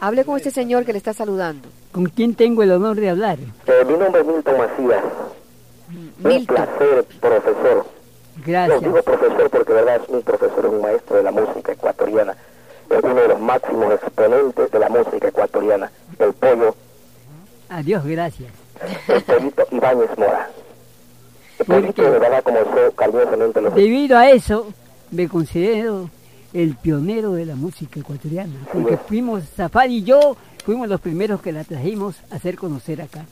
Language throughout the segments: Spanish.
Hable con este señor que le está saludando. ¿Con quién tengo el honor de hablar? Eh, mi nombre es Milton Macías. Un Milton. placer, profesor. Gracias. No digo profesor porque, verdad, es un profesor, es un maestro de la música ecuatoriana. Es uno de los máximos exponentes de la música ecuatoriana. El pollo, Adiós, gracias. el pollito Ibáñez Mora. El ¿Por pollito, de verdad, como yo cariñosamente lo Debido a eso, me considero el pionero de la música ecuatoriana, porque fuimos, Zafari y yo, fuimos los primeros que la trajimos a hacer conocer acá,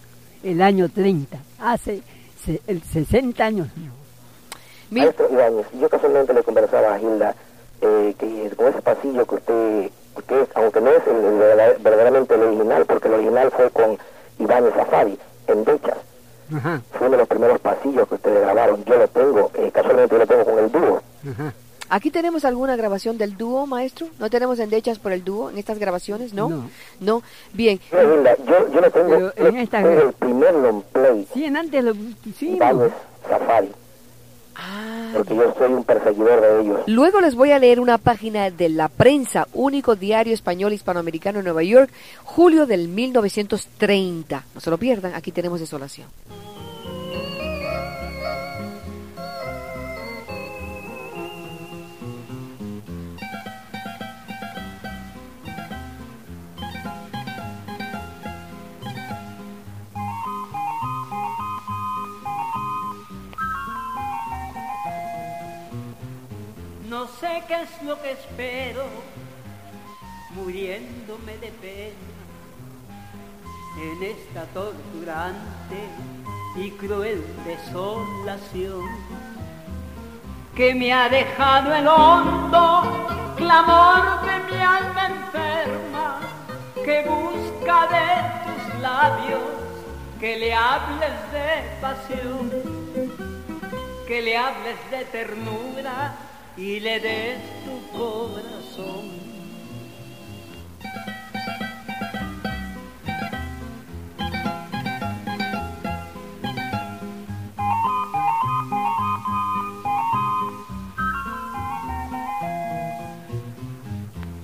el año 30, hace se- el 60 años. Maestro Ibáñez, yo casualmente le conversaba a Gilda eh, que con ese pasillo que usted, usted es- aunque no es el, el verdad- verdaderamente el original, porque el original fue con Ibáñez Safari, en Dechas. Fue uno de los primeros pasillos que ustedes grabaron. Yo lo tengo, eh, casualmente yo lo tengo con el dúo. ajá. ¿Aquí tenemos alguna grabación del dúo, maestro? ¿No tenemos endechas por el dúo en estas grabaciones? ¿no? No. No. Bien. No, yo, yo lo tengo, Pero en yo esta- tengo el primer long play, Sí, en antes lo sí, Safari, Ah, porque yo soy un perseguidor de ellos. Luego les voy a leer una página de La Prensa, único diario español hispanoamericano en Nueva York, julio del 1930. No se lo pierdan, aquí tenemos desolación. Es lo que espero, muriéndome de pena en esta torturante y cruel desolación que me ha dejado el hondo clamor de mi alma enferma que busca de tus labios que le hables de pasión que le hables de ternura y le des tu corazón.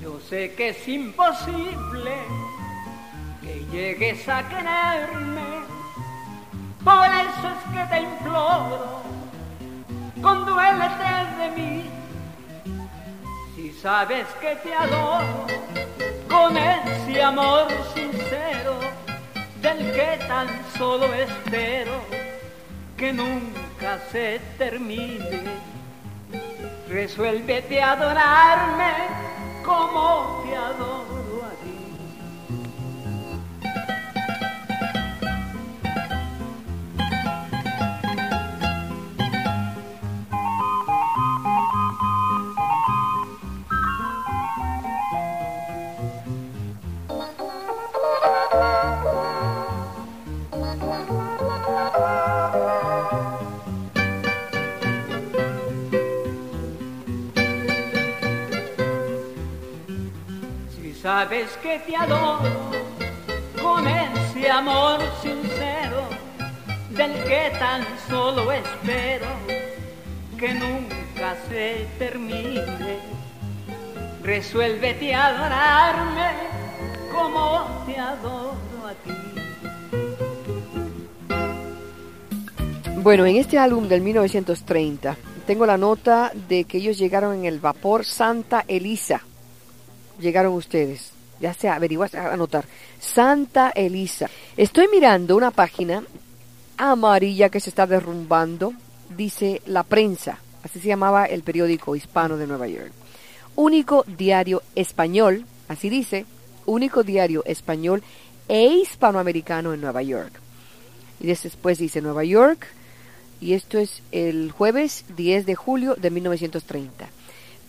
Yo sé que es imposible que llegues a quererme, por eso es que te imploro conduélete de mí. Si sabes que te adoro con ese amor sincero del que tan solo espero que nunca se termine. Resuélvete a adorarme como te adoro sabes que te adoro con ese amor sincero del que tan solo espero que nunca se termine. Resuélvete a adorarme como te adoro a ti. Bueno, en este álbum del 1930 tengo la nota de que ellos llegaron en el vapor Santa Elisa. Llegaron ustedes. Ya se averigua, a anotar. Santa Elisa. Estoy mirando una página amarilla que se está derrumbando. Dice La Prensa. Así se llamaba el periódico hispano de Nueva York. Único diario español. Así dice. Único diario español e hispanoamericano en Nueva York. Y después dice Nueva York, y esto es el jueves 10 de julio de 1930.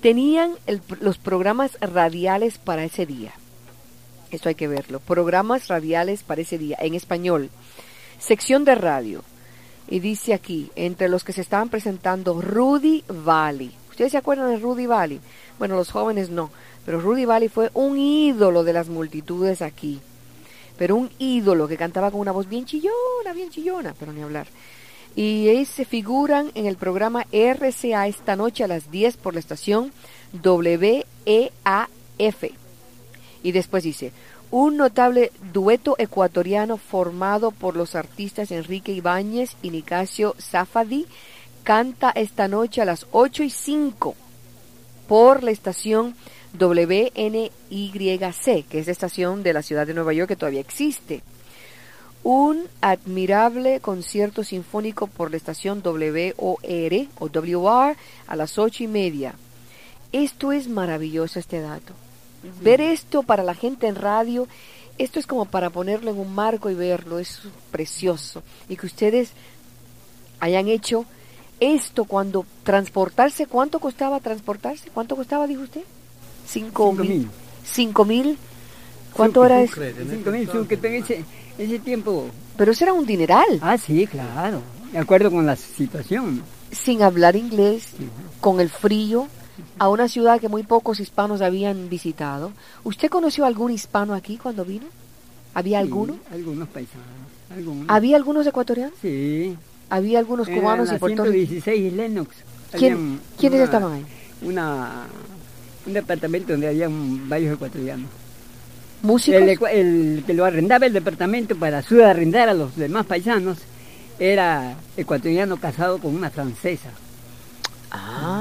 Tenían el- los programas radiales para ese día. Esto hay que verlo. Programas radiales para ese día, en español. Sección de radio. Y dice aquí, entre los que se estaban presentando, Rudy Valley. ¿Ustedes se acuerdan de Rudy Valley? Bueno, los jóvenes no, pero Rudy Valley fue un ídolo de las multitudes aquí. Pero un ídolo que cantaba con una voz bien chillona, bien chillona, pero ni hablar. Y ahí se figuran en el programa RCA esta noche a las 10 por la estación WEAF. Y después dice, un notable dueto ecuatoriano formado por los artistas Enrique Ibáñez y Nicasio Zafadi canta esta noche a las 8 y 5 por la estación WNYC, que es la estación de la ciudad de Nueva York que todavía existe. Un admirable concierto sinfónico por la estación WOR o WR a las ocho y media. Esto es maravilloso, este dato. Ver esto para la gente en radio, esto es como para ponerlo en un marco y verlo, es precioso. Y que ustedes hayan hecho esto cuando transportarse, ¿cuánto costaba transportarse? ¿Cuánto costaba, dijo usted? Cinco, Cinco mil. mil. Cinco mil. ¿Cuánto era eso? Cinco mil sucre, pero ese, ese tiempo... Pero eso era un dineral. Ah, sí, claro. De acuerdo con la situación. Sin hablar inglés, con el frío, a una ciudad que muy pocos hispanos habían visitado. ¿Usted conoció algún hispano aquí cuando vino? ¿Había alguno? Sí, algunos paisanos. Algunos. ¿Había algunos ecuatorianos? Sí. ¿Había algunos cubanos y puertorriqueños? 116 Lennox. ¿Quién- ¿Quiénes una- estaban ahí? Una, un departamento donde había varios ecuatorianos. ¿Músicos? El que lo arrendaba el departamento para subarrendar a los demás paisanos era ecuatoriano casado con una francesa. Ah,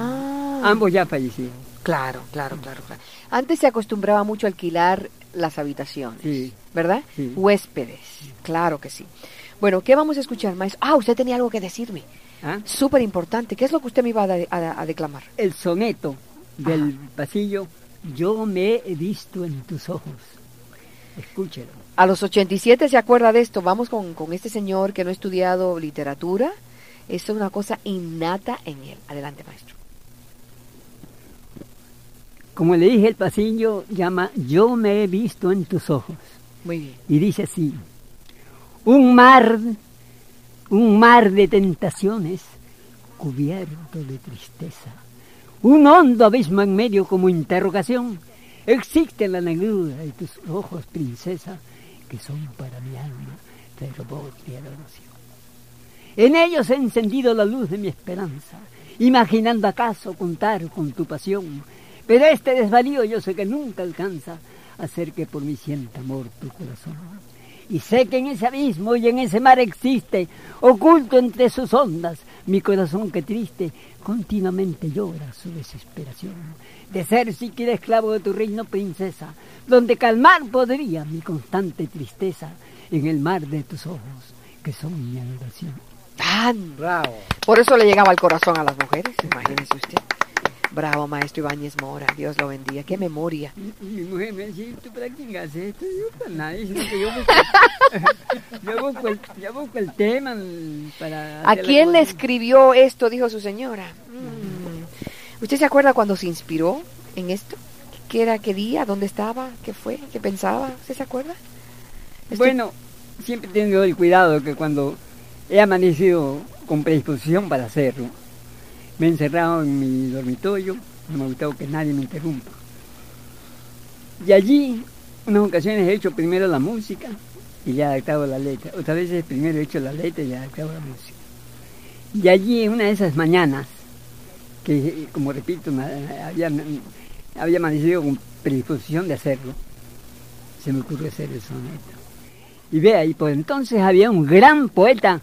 Ambos ya fallecieron. claro, claro, claro, claro. Antes se acostumbraba mucho a alquilar las habitaciones, Sí. ¿verdad? Sí. Huéspedes, claro que sí. Bueno, ¿qué vamos a escuchar, maestro? Ah, usted tenía algo que decirme. ¿Ah? Súper importante. ¿Qué es lo que usted me iba a, de- a- a declamar? El soneto del pasillo, yo me he visto en tus ojos. Escúchelo. A los 87 se acuerda de esto. Vamos con, con este señor que no ha estudiado literatura. Es una cosa innata en él. Adelante, maestro. Como le dije, el pasillo llama Yo me he visto en tus ojos. Muy bien. Y dice así, un mar, un mar de tentaciones cubierto de tristeza, un hondo abismo en medio como interrogación, existe la negrura de tus ojos, princesa, que son para mi alma fervor y adoración. En ellos he encendido la luz de mi esperanza, imaginando acaso contar con tu pasión, pero este desvarío yo sé que nunca alcanza a hacer que por mí sienta amor tu corazón. Y sé que en ese abismo y en ese mar existe, oculto entre sus ondas, mi corazón que triste continuamente llora su desesperación. De ser siquiera esclavo de tu reino, princesa, donde calmar podría mi constante tristeza en el mar de tus ojos, que son mi adoración. Tan. Bravo. Por eso le llegaba al corazón a las mujeres, imagínese usted. Bravo, maestro Ibáñez Mora. Dios lo bendiga. Qué memoria. Mi mujer me decía, ¿tú para quién haces esto? Yo para nadie, yo busco, yo busco, el, yo busco el tema mm, para... ¿A quién le escribió esto? Dijo su señora. Mm. ¿Usted se acuerda cuando se inspiró en esto? ¿Qué era? ¿Qué día? ¿Dónde estaba? ¿Qué fue? ¿Qué pensaba? ¿Usted se acuerda? Estoy- Bueno, siempre tengo el cuidado que cuando he amanecido con predisposición para hacerlo, me he encerrado en mi dormitorio, no me ha gustado que nadie me interrumpa. Y allí, unas ocasiones he hecho primero la música y ya adaptado la letra. Otras veces primero he hecho la letra y ya adaptado la música. Y allí, en una de esas mañanas, que como repito, había, había amanecido con predisposición de hacerlo, se me ocurrió hacer el soneto. Y vea, y por entonces había un gran poeta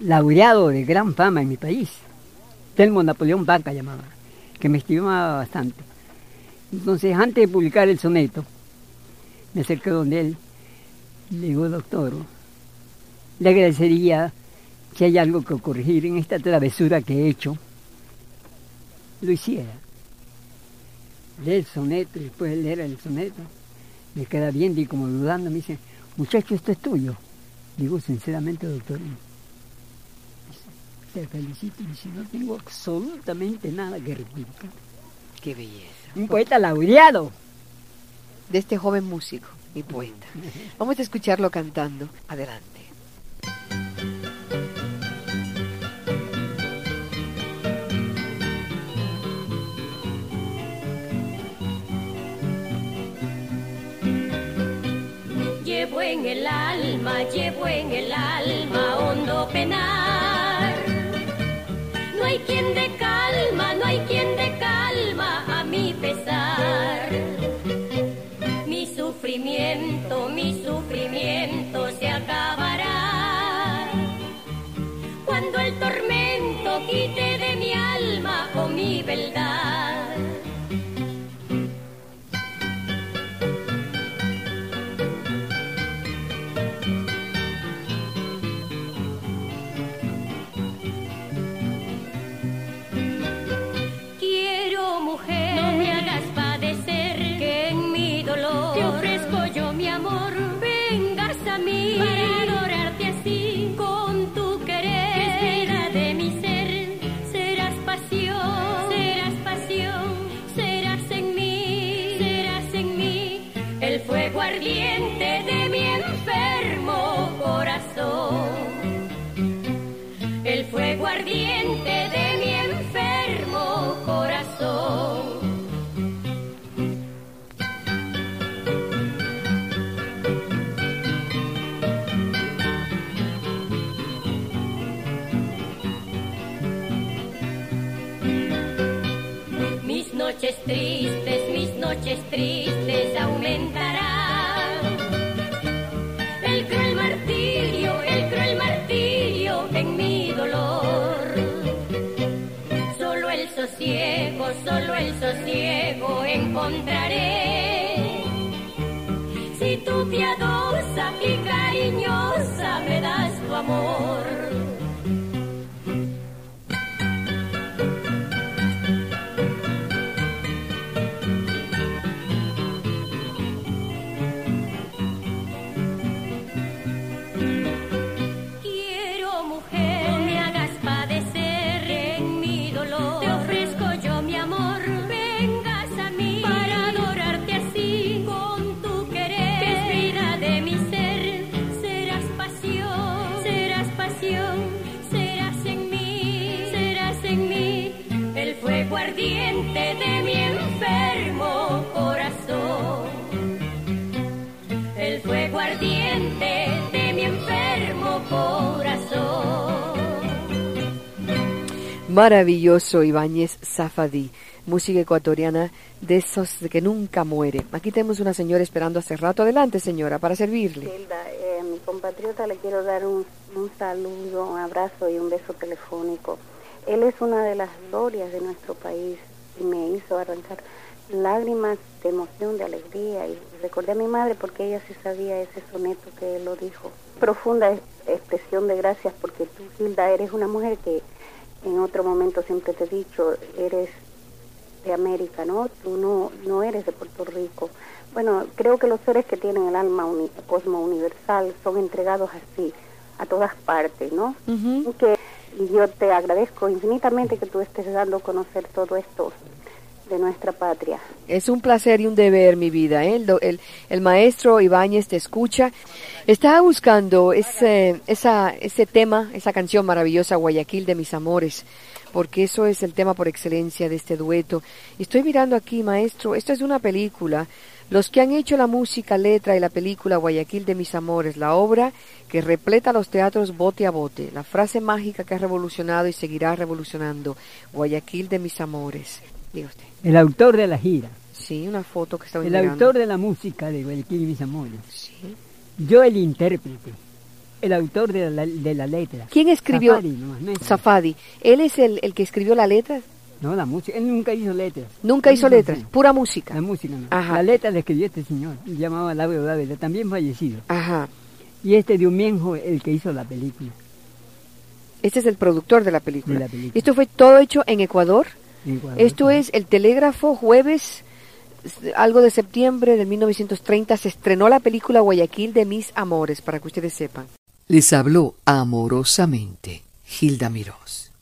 laureado de gran fama en mi país, Telmo Napoleón Vaca llamaba, que me estimaba bastante. Entonces, antes de publicar el soneto, me acerqué donde él, le digo, doctor, le agradecería si hay algo que corregir en esta travesura que he hecho, lo hiciera. Lee el soneto y después de leer el soneto, me queda viendo y como dudando me dice, muchacho, esto es tuyo. Digo, sinceramente, doctor, te felicito y si no tengo absolutamente nada que replicar. Qué belleza. Un poeta laureado. De este joven músico y poeta. Vamos a escucharlo cantando. Adelante. Llevo en el alma, llevo en el alma hondo penar. No hay quien de calma, no hay quien de calma a mi pesar. Mi sufrimiento, mi sufrimiento se acabará. Cuando el tormento quite de mi alma o mi verdad. Noches tristes, mis noches tristes aumentarán. El cruel martirio, el cruel martirio en mi dolor. Solo el sosiego, solo el sosiego encontraré. Si tú piadosa y cariñosa me das tu amor. Maravilloso Ibáñez Zafadí, música ecuatoriana de esos que nunca muere. Aquí tenemos una señora esperando hace rato. Adelante, señora, para servirle. Hilda, eh, mi compatriota le quiero dar un, un saludo, un abrazo y un beso telefónico. Él es una de las glorias de nuestro país y me hizo arrancar lágrimas de emoción, de alegría. Y recordé a mi madre porque ella sí sabía ese soneto que él lo dijo. Profunda es- expresión de gracias porque tú, Hilda, eres una mujer que en otro momento siempre te he dicho, eres de América, ¿no? Tú no, no eres de Puerto Rico. Bueno, creo que los seres que tienen el alma uni- cosmo universal son entregados así, a todas partes, ¿no? Que y yo te agradezco infinitamente que tú estés dando a conocer todo esto de nuestra patria. Es un placer y un deber, mi vida. ¿eh? El, maestro Ibáñez te escucha. Estaba buscando ese, esa, ese tema, esa canción maravillosa, Guayaquil de mis amores, porque eso es el tema por excelencia de este dueto. Y estoy mirando aquí, maestro, esto es una película. Los que han hecho la música, letra y la película Guayaquil de mis amores, la obra que repleta los teatros bote a bote, la frase mágica que ha revolucionado y seguirá revolucionando, Guayaquil de mis amores. Diga usted. El autor de la gira, Sí, una foto que estaba el mirando. autor de la música de Guayaquil y mis amores, Sí. yo el intérprete, el autor de la, de la letra. ¿Quién escribió? Safari, nomás, Safadi. ¿Él es el, el que escribió la letra? No, la música, él nunca hizo letras. Nunca hizo letras, pura música. La música no. Ajá. La letra la escribió este señor, llamaba Lauro Dávila, también fallecido. Ajá. Y este de Mienjo, el que hizo la película. Este es el productor de la película. De la película. Esto fue todo hecho en Ecuador. Esto es el telégrafo jueves, algo de septiembre de 1930, se estrenó la película Guayaquil de mis amores, para que ustedes sepan. Les habló amorosamente Gilda Mirós.